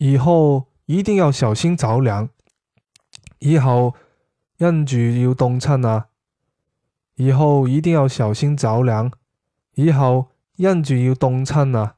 以后一定要小心着凉。以后因住要冻亲啊。以后一定要小心着凉。以后因住要冻亲啊。